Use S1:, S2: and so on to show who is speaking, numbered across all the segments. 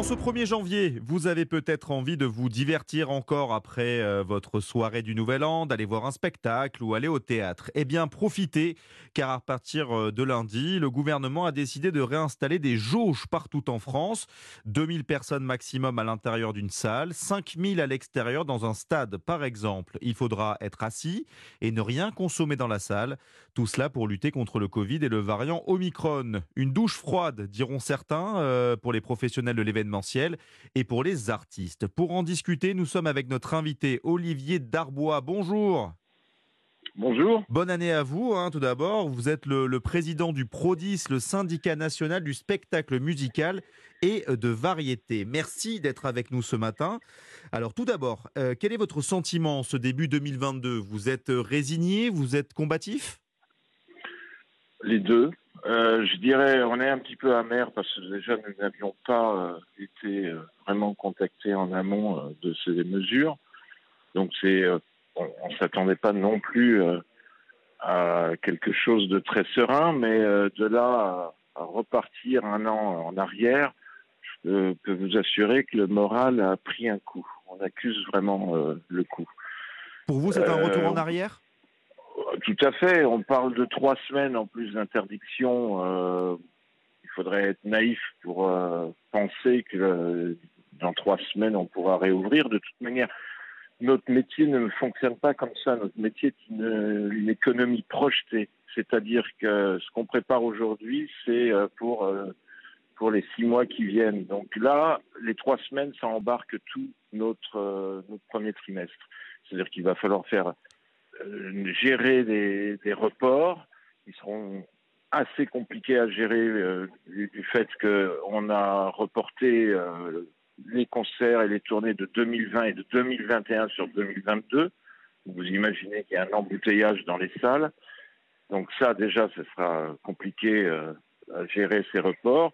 S1: En ce 1er janvier, vous avez peut-être envie de vous divertir encore après euh, votre soirée du Nouvel An, d'aller voir un spectacle ou aller au théâtre. Eh bien, profitez, car à partir euh, de lundi, le gouvernement a décidé de réinstaller des jauges partout en France. 2000 personnes maximum à l'intérieur d'une salle, 5000 à l'extérieur dans un stade, par exemple. Il faudra être assis et ne rien consommer dans la salle. Tout cela pour lutter contre le Covid et le variant Omicron. Une douche froide, diront certains, euh, pour les professionnels de l'événement et pour les artistes. Pour en discuter, nous sommes avec notre invité Olivier Darbois. Bonjour.
S2: Bonjour.
S1: Bonne année à vous, hein, tout d'abord. Vous êtes le, président du PRODIS, le syndicat national du spectacle musical et de variété. Merci d'être avec nous ce matin. Alors tout d'abord, euh, quel est votre sentiment ce début 2022 Vous êtes résigné? Vous êtes combatif?
S2: Les deux. Euh, je dirais, on est un petit peu amer parce que déjà nous n'avions pas euh, été euh, vraiment contactés en amont de ces mesures. Donc c'est, on, ne s'attendait pas non plus à quelque chose de très serein, mais de là à, repartir un an en arrière, je peux vous assurer que le moral a pris un coup. On accuse vraiment le coup.
S1: Pour vous, c'est un retour en arrière?
S2: Tout à fait. On parle de trois semaines en plus d'interdiction. Euh, il faudrait être naïf pour euh, penser que euh, dans trois semaines on pourra réouvrir. De toute manière, notre métier ne fonctionne pas comme ça. Notre métier est une, économie projetée. C'est-à-dire que ce qu'on prépare aujourd'hui, c'est pour pour les six mois qui viennent. Donc là, les trois semaines, ça embarque tout notre notre premier trimestre. C'est-à-dire qu'il va falloir faire euh, gérer des, reports qui seront assez compliqués à gérer euh, du, fait qu'on a reporté euh, les concerts et les tournées de 2020 et de 2021 sur 2022. Vous imaginez qu'il y a un embouteillage dans les salles. Donc ça, déjà, ce sera compliqué à gérer ces reports.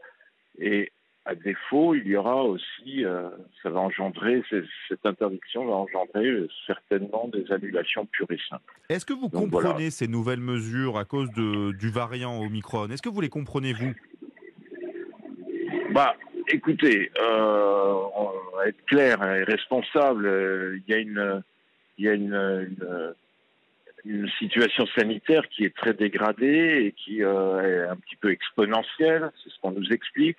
S2: Et à défaut, il y aura aussi, euh, ça va engendrer, cette interdiction va engendrer euh, certainement des annulations pures et simples.
S1: Est-ce que vous comprenez ces nouvelles mesures à cause de, du variant Omicron? Est-ce que vous les comprenez, vous
S2: Bah, écoutez, euh, on va être clair et responsable. Il y a une, il y a une, une, situation sanitaire qui est très dégradée et qui est un petit peu exponentielle. C'est ce qu'on nous explique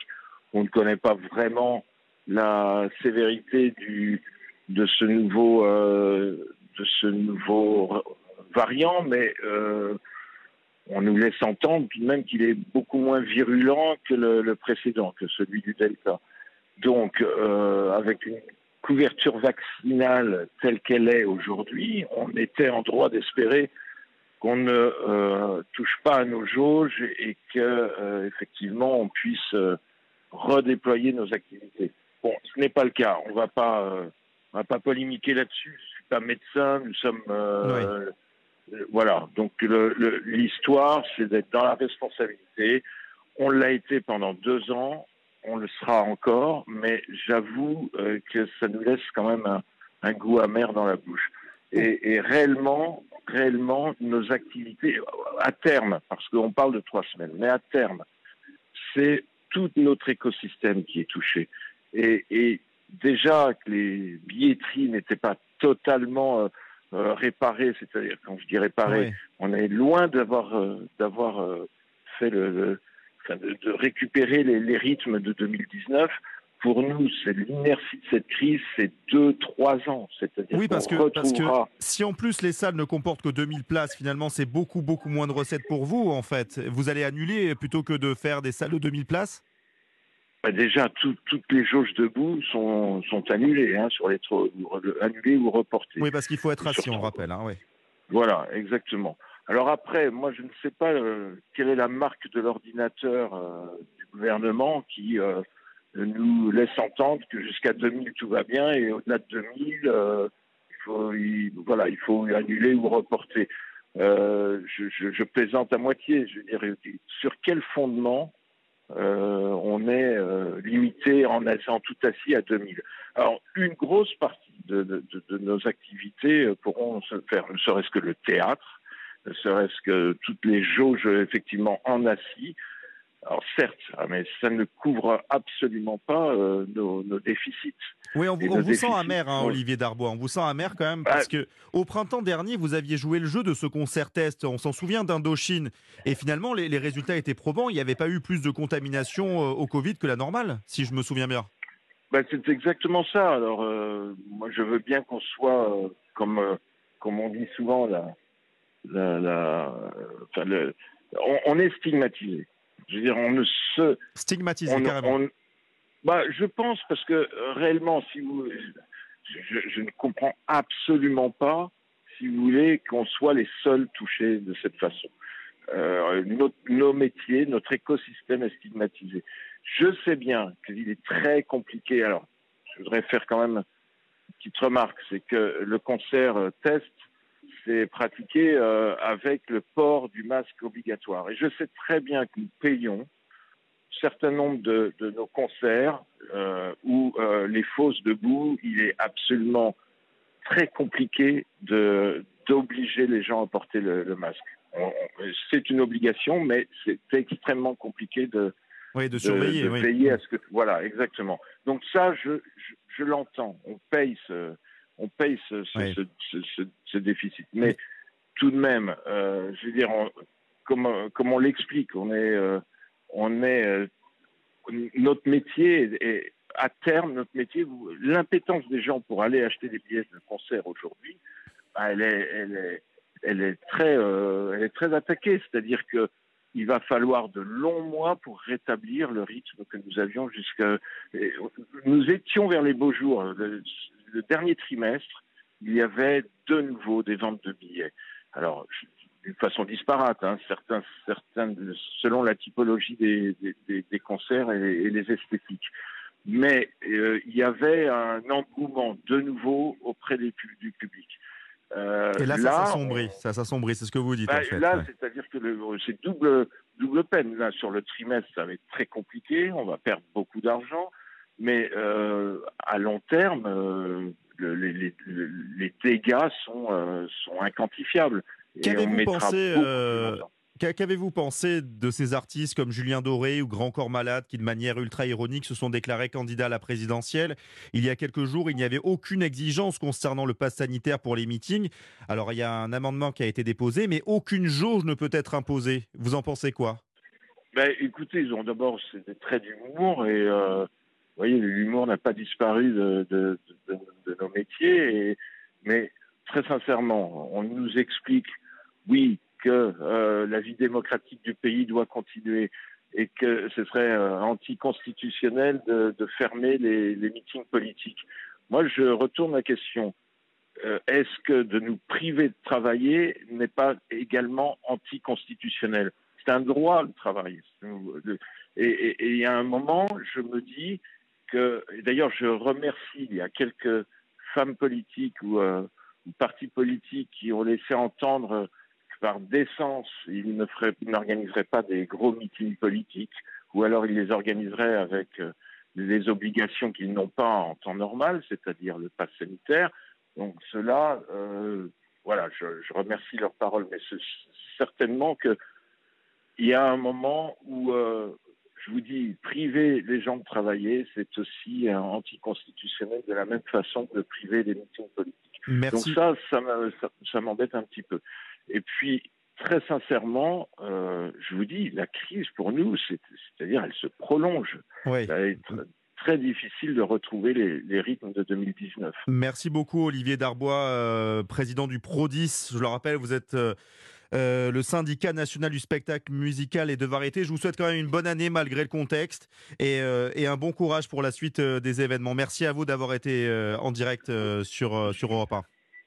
S2: on ne connaît pas vraiment la sévérité du, de ce nouveau euh, de ce nouveau variant, mais euh, on nous laisse entendre tout de même qu'il est beaucoup moins virulent que le, précédent, que celui du Delta. Donc, euh, avec une couverture vaccinale telle qu'elle est aujourd'hui, on était en droit d'espérer qu'on ne touche pas à nos jauges et que effectivement on puisse redéployer nos activités. Bon, ce n'est pas le cas. On va pas, euh, on va pas polémiquer là-dessus. Je suis pas médecin. Nous sommes, euh, euh, voilà. Donc l'histoire, c'est d'être dans la responsabilité. On l'a été pendant deux ans. On le sera encore, mais j'avoue que ça nous laisse quand même un, un goût amer dans la bouche. Et, et, réellement, réellement, nos activités, à terme, parce qu'on parle de trois semaines, mais à terme, c'est tout notre écosystème qui est touché. Et, déjà que les billetteries n'étaient pas totalement euh, euh, réparées, c'est-à-dire quand je dis réparées, on est loin d'avoir euh, d'avoir fait le, de, récupérer les, rythmes de 2019 pour nous, c'est l'inertie de cette crise, c'est deux, trois ans. C'est-à-dire
S1: oui, parce que, parce que si en plus les salles ne comportent que 2000 places, finalement, c'est beaucoup, beaucoup moins de recettes pour vous, en fait. Vous allez annuler plutôt que de faire des salles de 2000 places?
S2: Bah, déjà, toutes les jauges debout sont, sont annulées, hein, sur les annulées ou reportées.
S1: Oui, parce qu'il faut être assis, on rappelle. Hein,
S2: Voilà, exactement. Alors après, moi, je ne sais pas euh, quelle est la marque de l'ordinateur euh, du gouvernement qui euh, nous laisse entendre que jusqu'à 2000 tout va bien et au-delà de 2000, il faut, voilà, il faut annuler ou reporter. Je, je, plaisante à moitié. Je veux sur quel fondement euh, on est euh, limité en, en tout assis à 2000. Alors, une grosse partie de, nos activités euh, pourront se faire, ne serait-ce que le théâtre, ne serait-ce que toutes les jauges effectivement en assis. Alors certes, ah, mais ça ne couvre absolument pas euh, nos, déficits.
S1: Oui, on, vous sent amer, hein, Olivier Darbois. On vous sent amer quand même parce que au printemps dernier, vous aviez joué le jeu de ce concert test. On s'en souvient d'Indochine. Et finalement, les, résultats étaient probants. Il n'y avait pas eu plus de contamination euh, au Covid que la normale, si je me souviens bien.
S2: Bah, c'est exactement ça. Alors, euh, moi, je veux bien qu'on soit, comme, comme on dit souvent, la, la, on est stigmatisé. Je veux dire, on ne se.
S1: Stigmatisé, carrément.
S2: bah, je pense, parce que euh, réellement, si vous. Je, ne comprends absolument pas, si vous voulez, qu'on soit les seuls touchés de cette façon. Euh, nos, métiers, notre écosystème est stigmatisé. Je sais bien qu'il est très compliqué. Alors, je voudrais faire quand même une petite remarque, c'est que le concert euh, test c'est pratiqué euh, avec le port du masque obligatoire. Et je sais très bien que nous payons un certain nombre de, nos concerts euh, où euh, les fosses debout, il est absolument très compliqué d'obliger les gens à porter le, masque. C'est une obligation, mais c'est extrêmement compliqué de,
S1: de surveiller, de,
S2: veiller à ce que voilà exactement. Donc ça, je, je l'entends. On paye ce on paye ce, déficit. Mais tout de même, euh, je veux dire, comme, on l'explique, on est, euh, on est, euh, notre métier est, à terme, notre métier, l'impétence des gens pour aller acheter des billets de concert aujourd'hui, bah, elle, est, elle, est, elle, est, très, elle est très attaquée. C'est-à-dire que il va falloir de longs mois pour rétablir le rythme que nous avions jusqu'à. Nous étions vers les beaux jours le dernier trimestre, il y avait de nouveau des ventes de billets. Alors, d'une façon disparate, hein, certains, certains, selon la typologie des, des, concerts et, les esthétiques. Mais euh, il y avait un engouement de nouveau auprès des, du public.
S1: Euh, et là, ça s'assombrit, ça s'assombrit, c'est ce que vous dites. Bah, en fait,
S2: là, c'est-à-dire que c'est double, double peine. Là, sur le trimestre, ça va être très compliqué, on va perdre beaucoup d'argent. Mais euh, à long terme, euh, les, dégâts sont, euh, sont inquantifiables.
S1: Qu'avez-vous pensé Qu'avez-vous pensé de ces artistes comme Julien Doré ou Grand Corps Malade qui, de manière ultra ironique, se sont déclarés candidats à la présidentielle? Il y a quelques jours, il n'y avait aucune exigence concernant le pass sanitaire pour les meetings. Alors, il y a un amendement qui a été déposé, mais aucune jauge ne peut être imposée. Vous en pensez quoi?
S2: Ben, Écoutez, ils ont d'abord des traits d'humour et vous voyez, l'humour n'a pas disparu de, nos métiers, mais très sincèrement, on nous explique, oui, que euh, la vie démocratique du pays doit continuer et que ce serait euh, anticonstitutionnel de, fermer les, meetings politiques. Moi, je retourne la question. Euh, est-ce que de nous priver de travailler n'est pas également anticonstitutionnel? C'est un droit de travailler. Et il y a un moment, je me dis, que, d'ailleurs, je remercie, il y a quelques femmes politiques ou, euh, partis politiques qui ont laissé entendre que par décence, ils n'organiseraient pas des gros meetings politiques, ou alors ils les organiseraient avec euh, les obligations qu'ils n'ont pas en temps normal, c'est-à-dire le pass sanitaire. Donc cela, euh, voilà, je, je, remercie leurs paroles, mais certainement que il y a un moment où euh, je vous dis, priver les gens de travailler, c'est aussi anticonstitutionnel de la même façon que de priver les meetings politiques.
S1: Merci.
S2: Donc ça, ça, m'embête un petit peu. Et puis, très sincèrement, euh, je vous dis, la crise pour nous, c'est-à-dire elle se prolonge.
S1: Oui.
S2: Ça va être très difficile de retrouver les, rythmes de 2019.
S1: Merci beaucoup Olivier Darbois, euh, président du PRODIS. Je le rappelle, vous êtes... Euh, euh, le syndicat national du spectacle musical et de variété. Je vous souhaite quand même une bonne année malgré le contexte et, euh, un bon courage pour la suite euh, des événements. Merci à vous d'avoir été en direct sur, sur Europe 1.